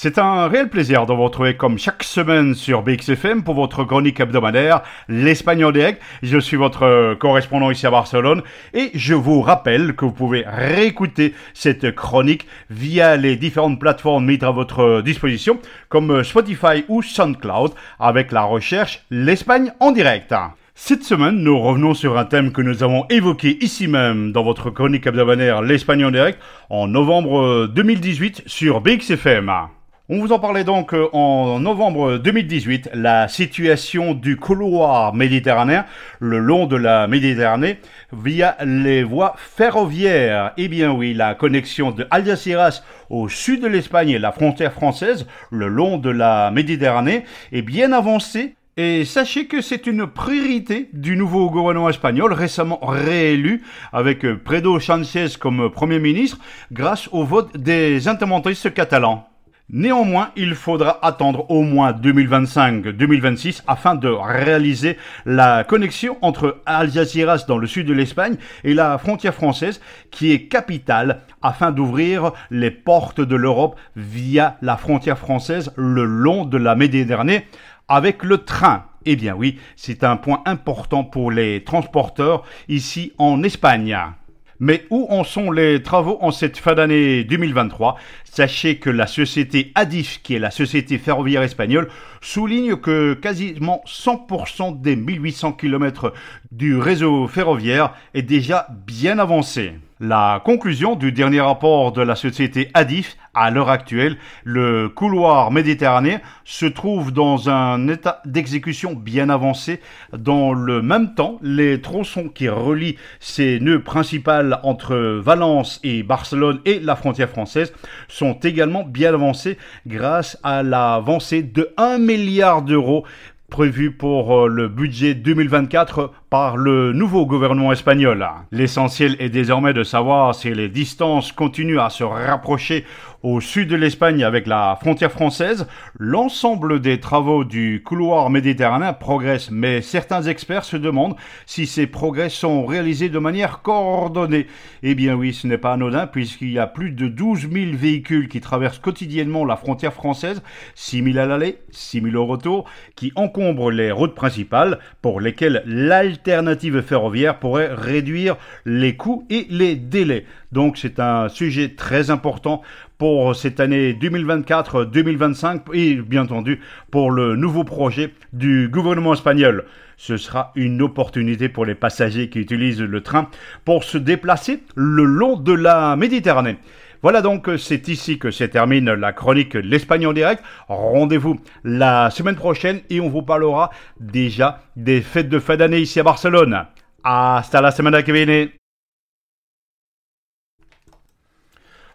C'est un réel plaisir de vous retrouver comme chaque semaine sur BXFM pour votre chronique hebdomadaire, l'Espagne en direct. Je suis votre correspondant ici à Barcelone et je vous rappelle que vous pouvez réécouter cette chronique via les différentes plateformes mises à votre disposition comme Spotify ou SoundCloud avec la recherche l'Espagne en direct. Cette semaine, nous revenons sur un thème que nous avons évoqué ici même dans votre chronique hebdomadaire L'Espagne en direct en novembre 2018 sur BXFM. On vous en parlait donc euh, en novembre 2018, la situation du couloir méditerranéen le long de la Méditerranée via les voies ferroviaires. Eh bien oui, la connexion de Algeciras au sud de l'Espagne et la frontière française le long de la Méditerranée est bien avancée et sachez que c'est une priorité du nouveau gouvernement espagnol récemment réélu avec Predo Sánchez comme Premier ministre grâce au vote des indépendantistes catalans. Néanmoins, il faudra attendre au moins 2025-2026 afin de réaliser la connexion entre Algeciras dans le sud de l'Espagne et la frontière française qui est capitale afin d'ouvrir les portes de l'Europe via la frontière française le long de la Méditerranée avec le train. Eh bien oui, c'est un point important pour les transporteurs ici en Espagne. Mais où en sont les travaux en cette fin d'année 2023 Sachez que la société Adif, qui est la société ferroviaire espagnole, souligne que quasiment 100% des 1800 km du réseau ferroviaire est déjà bien avancé. La conclusion du dernier rapport de la société Adif, à l'heure actuelle, le couloir méditerranéen se trouve dans un état d'exécution bien avancé. Dans le même temps, les tronçons qui relient ces nœuds principaux entre Valence et Barcelone et la frontière française sont également bien avancés grâce à l'avancée de 1 milliard d'euros prévu pour euh, le budget 2024 par le nouveau gouvernement espagnol. L'essentiel est désormais de savoir si les distances continuent à se rapprocher au sud de l'Espagne avec la frontière française. L'ensemble des travaux du couloir méditerranéen progressent, mais certains experts se demandent si ces progrès sont réalisés de manière coordonnée. Eh bien oui, ce n'est pas anodin puisqu'il y a plus de 12 000 véhicules qui traversent quotidiennement la frontière française, 6 000 à l'aller, 6 000 au retour, qui encombrent les routes principales pour lesquelles l'alternative alternative ferroviaire pourrait réduire les coûts et les délais. Donc c'est un sujet très important pour cette année 2024-2025 et bien entendu pour le nouveau projet du gouvernement espagnol. Ce sera une opportunité pour les passagers qui utilisent le train pour se déplacer le long de la Méditerranée. Voilà donc, c'est ici que se termine la chronique L'Espagne en direct. Rendez-vous la semaine prochaine et on vous parlera déjà des fêtes de fin d'année ici à Barcelone. Hasta la semana que viene.